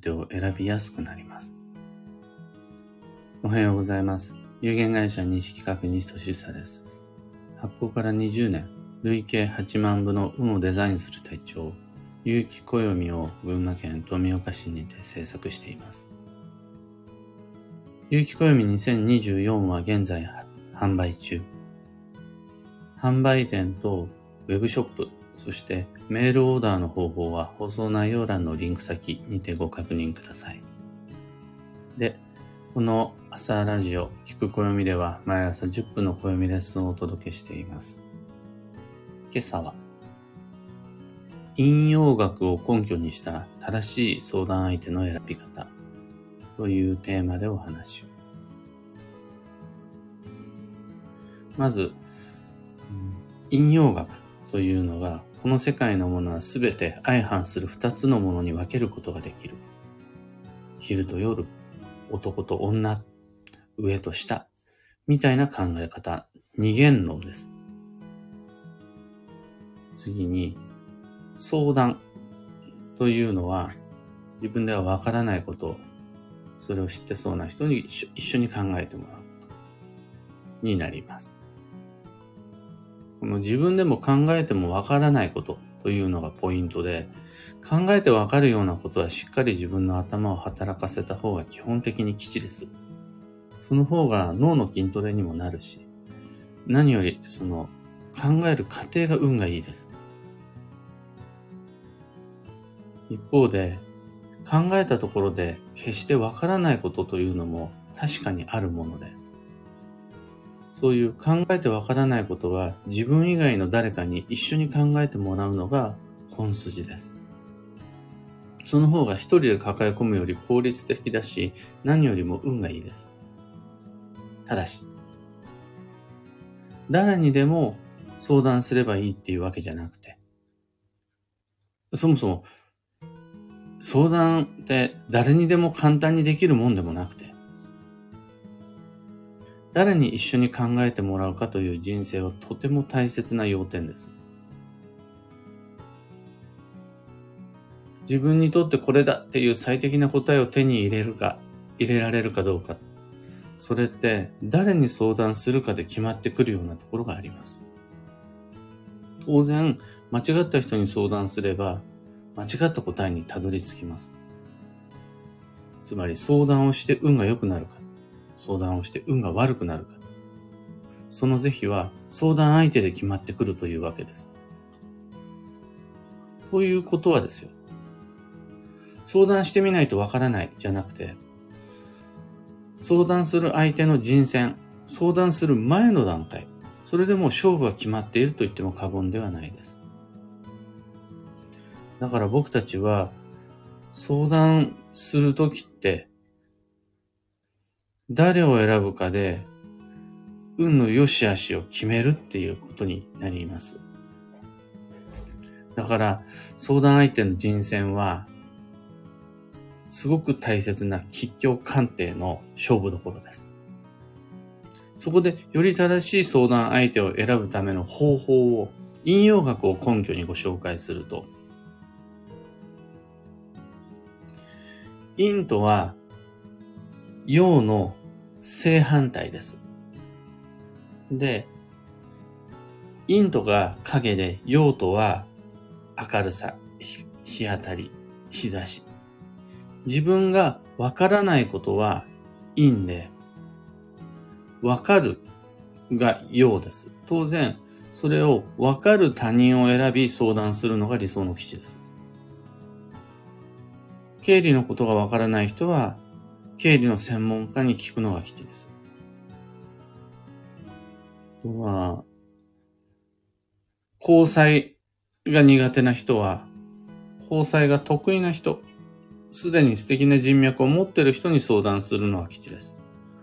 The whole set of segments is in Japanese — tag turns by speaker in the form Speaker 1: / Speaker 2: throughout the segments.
Speaker 1: 手を選びやすくなります。おはようございます。有限会社西企画西俊久です。発行から20年、累計8万部の運をデザインする手帳、有機暦を群馬県富岡市にて制作しています。有機暦2024は現在販売中。販売店とウェブショップ、そしてメールオーダーの方法は放送内容欄のリンク先にてご確認ください。で、この朝ラジオ、聞く暦では毎朝10分の暦レッスンをお届けしています。今朝は、引用学を根拠にした正しい相談相手の選び方というテーマでお話を。まず、引用学というのが、この世界のものはすべて相反する二つのものに分けることができる。昼と夜、男と女、上と下、みたいな考え方、二元論です。次に、相談というのは、自分ではわからないことを、それを知ってそうな人に一緒に考えてもらうことになります。この自分でも考えてもわからないことというのがポイントで、考えてわかるようなことはしっかり自分の頭を働かせた方が基本的に基地です。その方が脳の筋トレにもなるし、何よりその考える過程が運がいいです。一方で、考えたところで決してわからないことというのも確かにあるもので、そういう考えてわからないことは自分以外の誰かに一緒に考えてもらうのが本筋です。その方が一人で抱え込むより効率的だし、何よりも運がいいです。ただし、誰にでも相談すればいいっていうわけじゃなくて、そもそも相談って誰にでも簡単にできるもんでもなくて、誰に一緒に考えてもらうかという人生はとても大切な要点です。自分にとってこれだっていう最適な答えを手に入れるか、入れられるかどうか。それって誰に相談するかで決まってくるようなところがあります。当然、間違った人に相談すれば、間違った答えにたどり着きます。つまり相談をして運が良くなるか、相談をして運が悪くなるか。その是非は相談相手で決まってくるというわけです。ということはですよ。相談してみないとわからないじゃなくて、相談する相手の人選、相談する前の段階、それでも勝負は決まっていると言っても過言ではないです。だから僕たちは相談するときって誰を選ぶかで運の良し悪しを決めるっていうことになります。だから相談相手の人選はすごく大切な吉凶鑑定の勝負どころです。そこでより正しい相談相手を選ぶための方法を引用学を根拠にご紹介すると陰とは陽の正反対です。で、陰とが影で陽とは明るさ、日当たり、日差し。自分がわからないことは陰で、わかるが陽です。当然、それをわかる他人を選び相談するのが理想の基地です。経理のことがわからない人は、経理の専門家に聞くのが基地です。あとは、交際が苦手な人は、交際が得意な人、すでに素敵な人脈を持っている人に相談するのが基地です。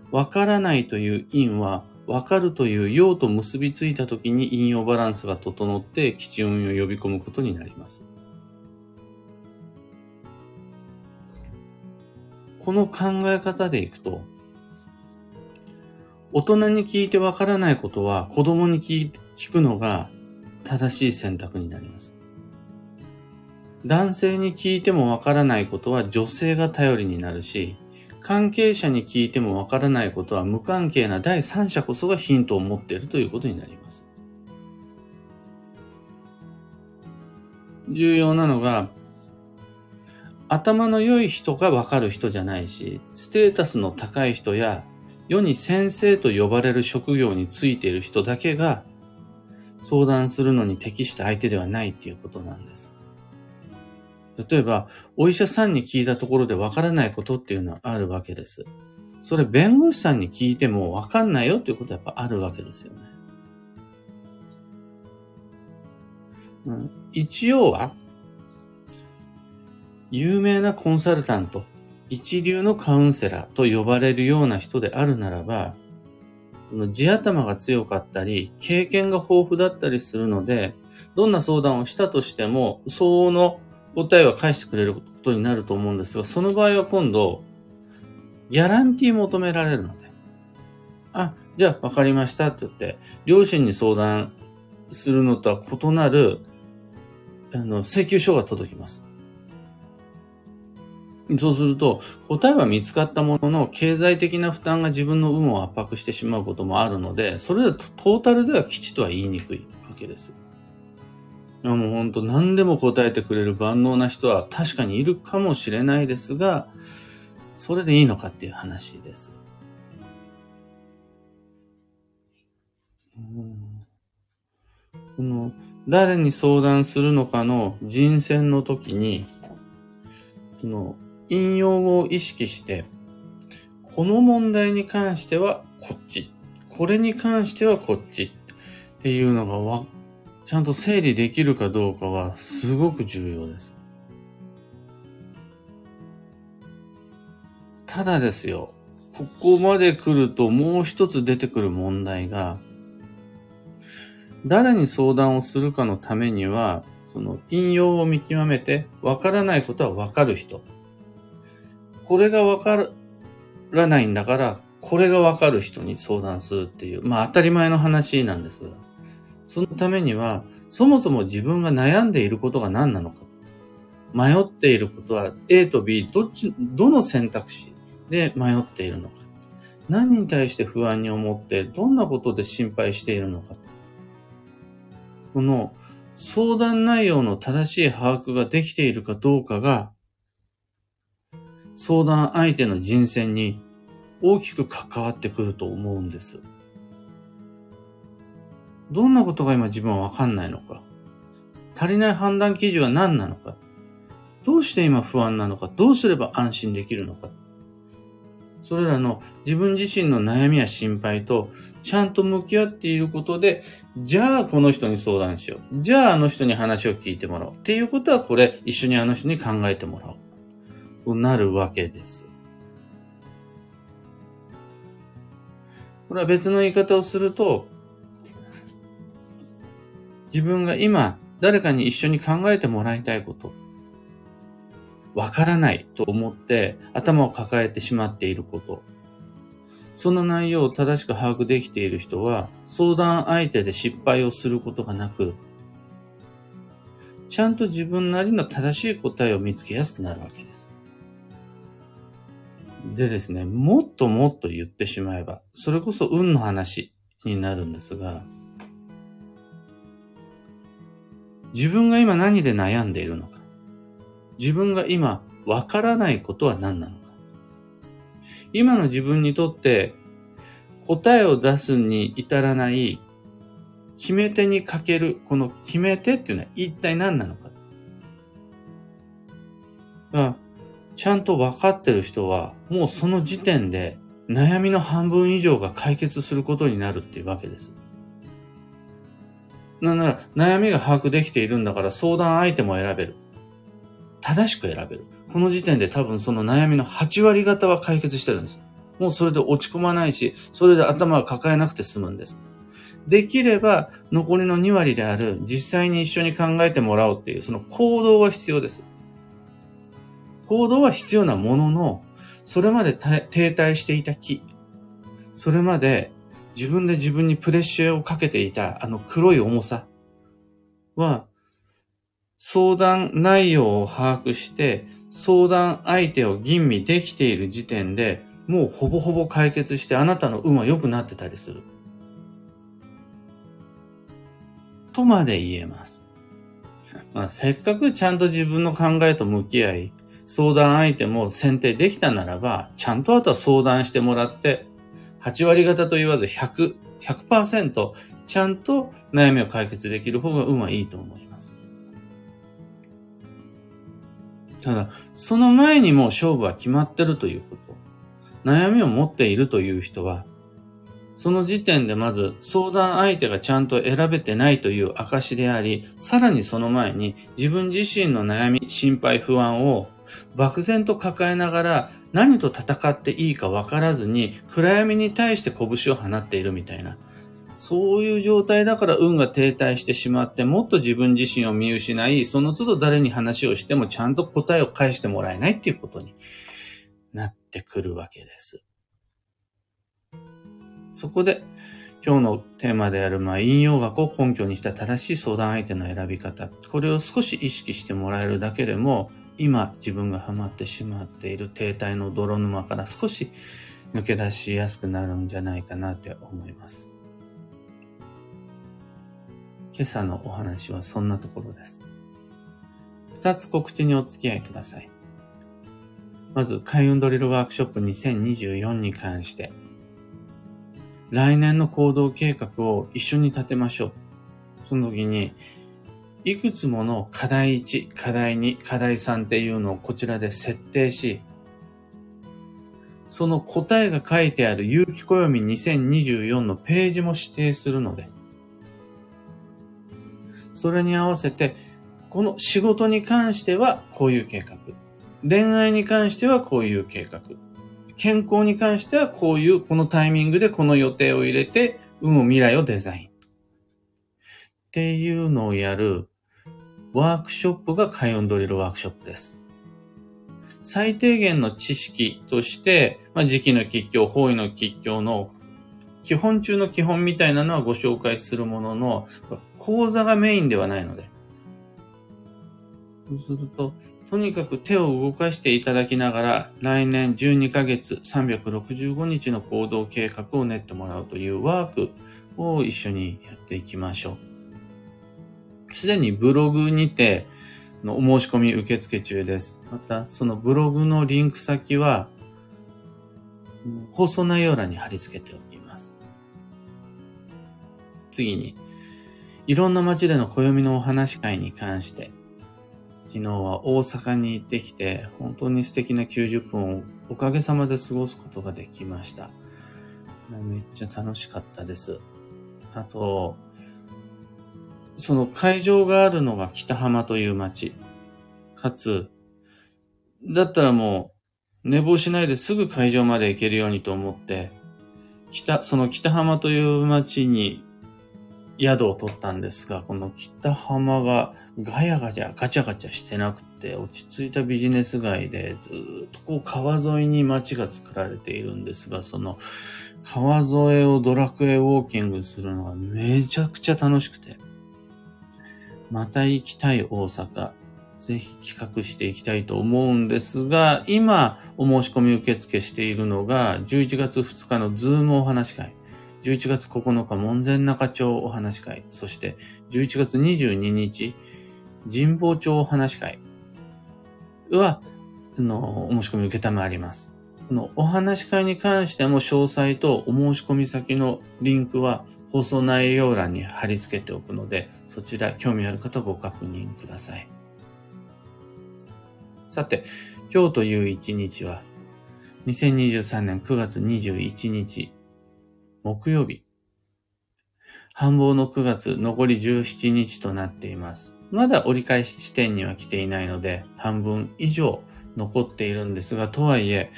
Speaker 1: わからないという因は、わかるという用と結びついたときに引用バランスが整って基地運を呼び込むことになります。この考え方でいくと、大人に聞いてわからないことは子供に聞聞くのが正しい選択になります。男性に聞いてもわからないことは女性が頼りになるし、関係者に聞いてもわからないことは無関係な第三者こそがヒントを持っているということになります。重要なのが、頭の良い人がわかる人じゃないし、ステータスの高い人や世に先生と呼ばれる職業についている人だけが相談するのに適した相手ではないっていうことなんです。例えば、お医者さんに聞いたところでわからないことっていうのはあるわけです。それ弁護士さんに聞いてもわかんないよっていうことはやっぱあるわけですよね。うん、一応は、有名なコンサルタント、一流のカウンセラーと呼ばれるような人であるならば、地頭が強かったり、経験が豊富だったりするので、どんな相談をしたとしても、相応の答えは返してくれることになると思うんですが、その場合は今度、ギャランティー求められるので、あ、じゃあ分かりましたって言って、両親に相談するのとは異なる、あの、請求書が届きます。そうすると、答えは見つかったものの、経済的な負担が自分の有無を圧迫してしまうこともあるので、それでトータルでは基地とは言いにくいわけです。もう本当何でも答えてくれる万能な人は確かにいるかもしれないですが、それでいいのかっていう話です。この誰に相談するのかの人選の時に、その引用を意識して、この問題に関してはこっち、これに関してはこっちっていうのがわ、ちゃんと整理できるかどうかはすごく重要です。ただですよ、ここまで来るともう一つ出てくる問題が、誰に相談をするかのためには、その引用を見極めて、わからないことはわかる人。これがわからないんだから、これがわかる人に相談するっていう、まあ当たり前の話なんですが、そのためには、そもそも自分が悩んでいることが何なのか。迷っていることは A と B、どっち、どの選択肢で迷っているのか。何に対して不安に思って、どんなことで心配しているのか。この相談内容の正しい把握ができているかどうかが、相談相手の人選に大きく関わってくると思うんです。どんなことが今自分はわかんないのか？足りない判断基準は何なのか？どうして今不安なのか？どうすれば安心できるのか？それらの自分自身の悩みや心配とちゃんと向き合っていることで、じゃあこの人に相談しよう。じゃああの人に話を聞いてもらおう。っていうことはこれ一緒にあの人に考えてもらおう。なるわけです。これは別の言い方をすると、自分が今誰かに一緒に考えてもらいたいこと、わからないと思って頭を抱えてしまっていること、その内容を正しく把握できている人は相談相手で失敗をすることがなく、ちゃんと自分なりの正しい答えを見つけやすくなるわけです。でですね、もっともっと言ってしまえば、それこそ運の話になるんですが、自分が今何で悩んでいるのか、自分が今わからないことは何なのか、今の自分にとって答えを出すに至らない決め手にかける、この決め手っていうのは一体何なのか。ちゃんと分かってる人は、もうその時点で悩みの半分以上が解決することになるっていうわけです。なんなら、悩みが把握できているんだから相談相手も選べる。正しく選べる。この時点で多分その悩みの8割方は解決してるんです。もうそれで落ち込まないし、それで頭を抱えなくて済むんです。できれば、残りの2割である、実際に一緒に考えてもらおうっていう、その行動は必要です。行動は必要なものの、それまで停滞していた木、それまで自分で自分にプレッシャーをかけていたあの黒い重さは、相談内容を把握して、相談相手を吟味できている時点で、もうほぼほぼ解決してあなたの運は良くなってたりする。とまで言えます。まあ、せっかくちゃんと自分の考えと向き合い、相談相手も選定できたならば、ちゃんとあとは相談してもらって、8割方と言わず100、100%ちゃんと悩みを解決できる方が運はいいと思います。ただ、その前にもう勝負は決まってるということ。悩みを持っているという人は、その時点でまず相談相手がちゃんと選べてないという証であり、さらにその前に自分自身の悩み、心配、不安を漠然と抱えながら何と戦っていいか分からずに暗闇に対して拳を放っているみたいな。そういう状態だから運が停滞してしまって、もっと自分自身を見失い、その都度誰に話をしてもちゃんと答えを返してもらえないっていうことになってくるわけです。そこで、今日のテーマである、まあ、引用学を根拠にした正しい相談相手の選び方。これを少し意識してもらえるだけでも、今自分がハマってしまっている停滞の泥沼から少し抜け出しやすくなるんじゃないかなって思います。今朝のお話はそんなところです。二つ告知にお付き合いください。まず、開運ドリルワークショップ2024に関して、来年の行動計画を一緒に立てましょう。その時に、いくつもの課題1、課題2、課題3っていうのをこちらで設定し、その答えが書いてある有機暦2024のページも指定するので、それに合わせて、この仕事に関してはこういう計画。恋愛に関してはこういう計画。健康に関してはこういう、このタイミングでこの予定を入れて、運を未来をデザイン。っていうのをやるワークショップが開運ドリルワークショップです。最低限の知識として、まあ、時期の吉凶、方位の吉凶の基本中の基本みたいなのはご紹介するものの、講座がメインではないので。そうすると、とにかく手を動かしていただきながら、来年12ヶ月365日の行動計画を練ってもらうというワークを一緒にやっていきましょう。すでにブログにて、のお申し込み受付中です。また、そのブログのリンク先は、放送内容欄に貼り付けておきます。次に、いろんな街での暦のお話会に関して、昨日は大阪に行ってきて、本当に素敵な90分をおかげさまで過ごすことができました。めっちゃ楽しかったです。あと、その会場があるのが北浜という街。かつ、だったらもう寝坊しないですぐ会場まで行けるようにと思って、北、その北浜という街に宿を取ったんですが、この北浜がガヤガヤガチャガチャしてなくて、落ち着いたビジネス街でずっとこう川沿いに街が作られているんですが、その川沿いをドラクエウォーキングするのがめちゃくちゃ楽しくて、また行きたい大阪、ぜひ企画していきたいと思うんですが、今お申し込み受付しているのが11月2日のズームお話会。11月9日、門前仲町お話会、そして11月22日、神保町お話会は、あの、お申し込み受けたまわります。のお話し会に関しても詳細とお申し込み先のリンクは放送内容欄に貼り付けておくので、そちら興味ある方ご確認ください。さて、今日という一日は、2023年9月21日、木曜日。繁忙の9月残り17日となっています。まだ折り返し地点には来ていないので、半分以上残っているんですが、とはいえ、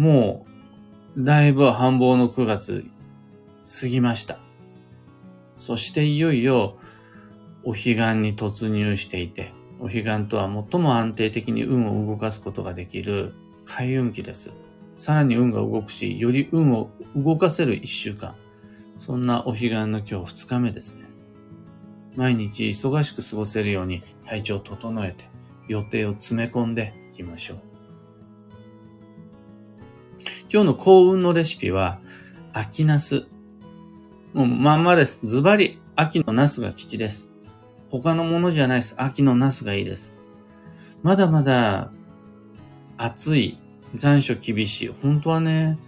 Speaker 1: もう、だいぶ繁忙の9月過ぎました。そしていよいよ、お彼岸に突入していて、お彼岸とは最も安定的に運を動かすことができる開運期です。さらに運が動くし、より運を動かせる一週間。そんなお彼岸の今日二日目ですね。毎日忙しく過ごせるように体調を整えて予定を詰め込んでいきましょう。今日の幸運のレシピは、秋ナス。もうまんまです。ズバリ、秋のナスが吉です。他のものじゃないです。秋のナスがいいです。まだまだ暑い、残暑厳しい。本当はね、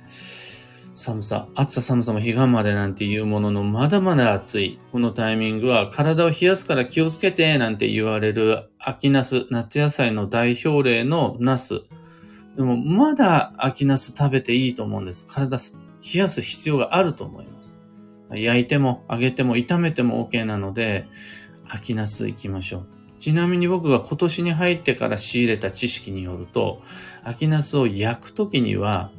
Speaker 1: 寒さ、暑さ寒さも彼岸までなんていうものの、まだまだ暑い。このタイミングは体を冷やすから気をつけて、なんて言われる秋ナス、夏野菜の代表例のナス。でも、まだ秋ナス食べていいと思うんです。体冷やす必要があると思います。焼いても揚げても炒めても OK なので、秋ナス行きましょう。ちなみに僕が今年に入ってから仕入れた知識によると、秋ナスを焼くときには、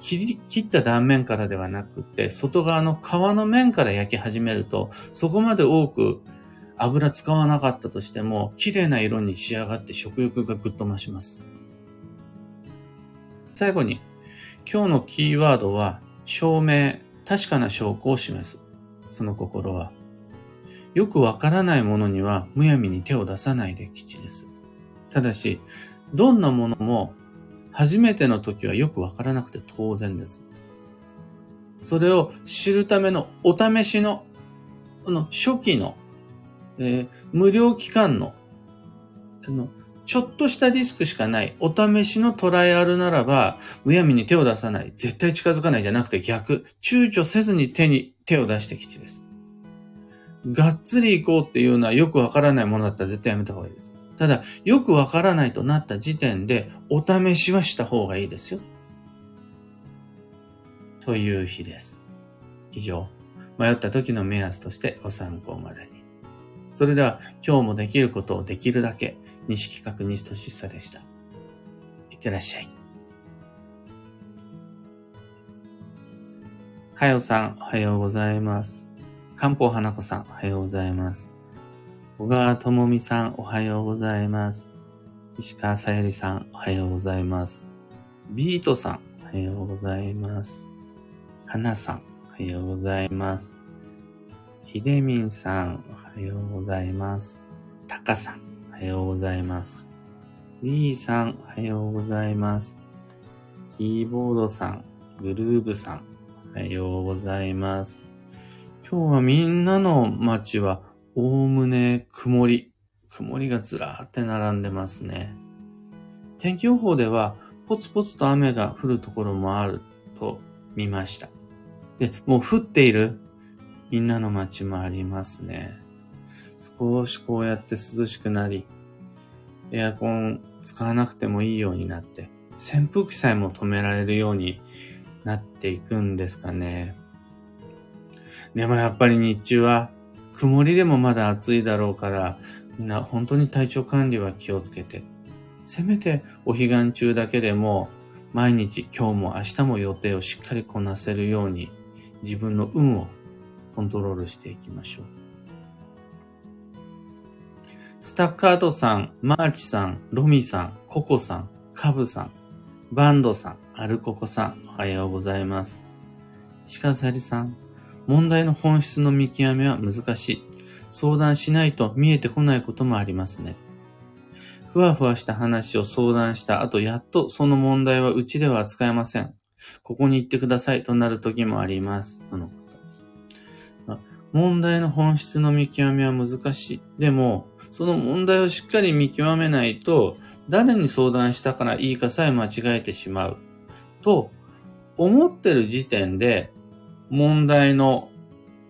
Speaker 1: 切り、切った断面からではなくて、外側の皮の面から焼き始めると、そこまで多く油使わなかったとしても、綺麗な色に仕上がって食欲がぐっと増します。最後に、今日のキーワードは、証明、確かな証拠を示す。その心は、よくわからないものにはむやみに手を出さないで吉です。ただし、どんなものも初めての時はよくわからなくて当然です。それを知るためのお試しの、この初期の、えー、無料期間の、あの、ちょっとしたリスクしかないお試しのトライアルならば、むやみに手を出さない、絶対近づかないじゃなくて逆、躊躇せずに手に手を出してきちです。がっつり行こうっていうのはよくわからないものだったら絶対やめた方がいいです。ただ、よくわからないとなった時点で、お試しはした方がいいですよ。という日です。以上、迷った時の目安としてご参考までに。それでは、今日もできることをできるだけ、西企画西俊久でした。いってらっしゃい。かよさん、おはようございます。漢方花子さん、おはようございます。小川智美さん、おはようございます。石川さゆりさん、おはようございます。ビートさん、おはようございます。花さん、おはようございます。ひでみんさん、おはようございます。たかさん、おはようございます。リーさん、おはようございます。キーボードさん、グルーブさん、おはようございます。今日はみんなの街はおおむね曇り。曇りがずらーって並んでますね。天気予報では、ポツポツと雨が降るところもあると見ました。で、もう降っているみんなの街もありますね。少しこうやって涼しくなり、エアコン使わなくてもいいようになって、扇風機さえも止められるようになっていくんですかね。でもやっぱり日中は曇りでもまだ暑いだろうから、みんな本当に体調管理は気をつけて、せめてお彼岸中だけでも、毎日今日も明日も予定をしっかりこなせるように、自分の運をコントロールしていきましょう。スタッカートさん、マーチさん、ロミさん、ココさん、カブさん、バンドさん、アルココさん、おはようございます。鹿ザリさん、問題の本質の見極めは難しい。相談しないと見えてこないこともありますね。ふわふわした話を相談した後、やっとその問題はうちでは扱えません。ここに行ってくださいとなる時もあります。とのこと。問題の本質の見極めは難しい。でも、その問題をしっかり見極めないと、誰に相談したからいいかさえ間違えてしまう。と、思ってる時点で、問題の、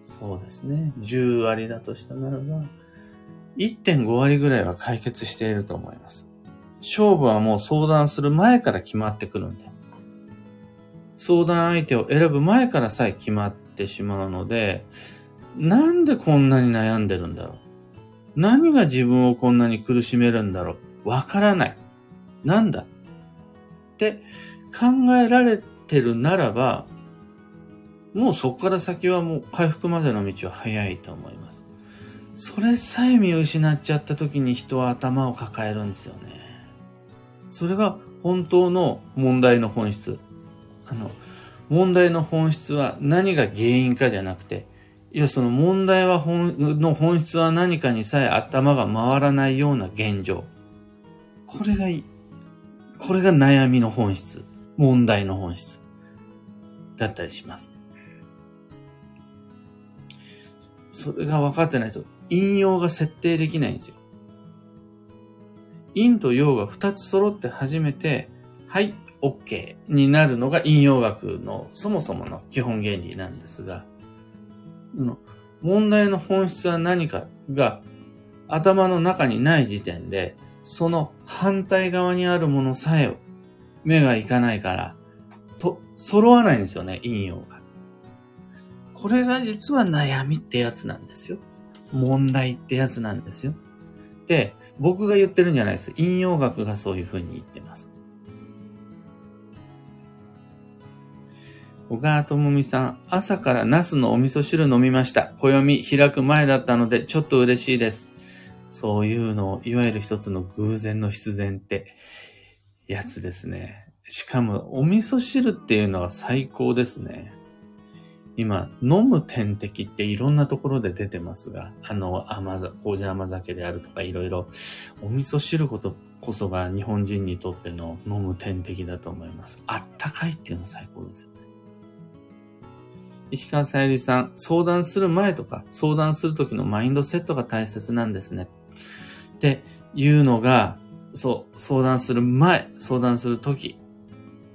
Speaker 1: そうですね、10割だとしたならば、1.5割ぐらいは解決していると思います。勝負はもう相談する前から決まってくるんで。相談相手を選ぶ前からさえ決まってしまうので、なんでこんなに悩んでるんだろう何が自分をこんなに苦しめるんだろう？わからない。なんだ？って考えられてるならば、もうそこから先はもう回復までの道は早いと思います。それさえ見失っちゃった時に人は頭を抱えるんですよね。それが本当の問題の本質。あの、問題の本質は何が原因かじゃなくて、いや、その問題は本、の本質は何かにさえ頭が回らないような現状。これがいい。これが悩みの本質。問題の本質。だったりします。それが分かってないと、引用が設定できないんですよ。陰と陽が2つ揃って初めて、はい、OK になるのが引用学のそもそもの基本原理なんですが、の問題の本質は何かが頭の中にない時点で、その反対側にあるものさえ目がいかないから、と、揃わないんですよね、引用が。これが実は悩みってやつなんですよ。問題ってやつなんですよ。で、僕が言ってるんじゃないです。引用学がそういうふうに言ってます。小川智美さん、朝からナスのお味噌汁飲みました。暦開く前だったのでちょっと嬉しいです。そういうのを、いわゆる一つの偶然の必然ってやつですね。しかも、お味噌汁っていうのは最高ですね。今、飲む点滴っていろんなところで出てますが、あの、甘酒、麹甘酒であるとかいろいろ、お味噌汁ことこそが日本人にとっての飲む点滴だと思います。あったかいっていうの最高ですよ。石川さゆりさん、相談する前とか、相談するときのマインドセットが大切なんですね。っていうのが、そう、相談する前、相談するとき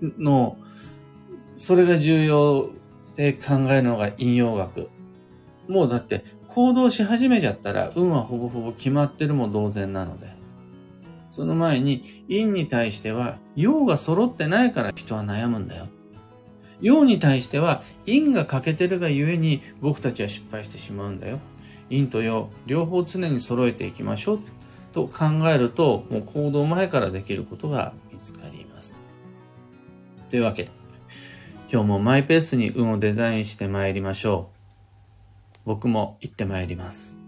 Speaker 1: の、それが重要で考えるのが引用学。もうだって行動し始めちゃったら運はほぼほぼ決まってるも同然なので。その前に陰に対しては陽が揃ってないから人は悩むんだよ。陽に対しては陰が欠けてるがゆえに僕たちは失敗してしまうんだよ。陰と陽両方常に揃えていきましょうと考えるともう行動前からできることが見つかります。というわけで今日もマイペースに運をデザインして参りましょう。僕も行って参ります。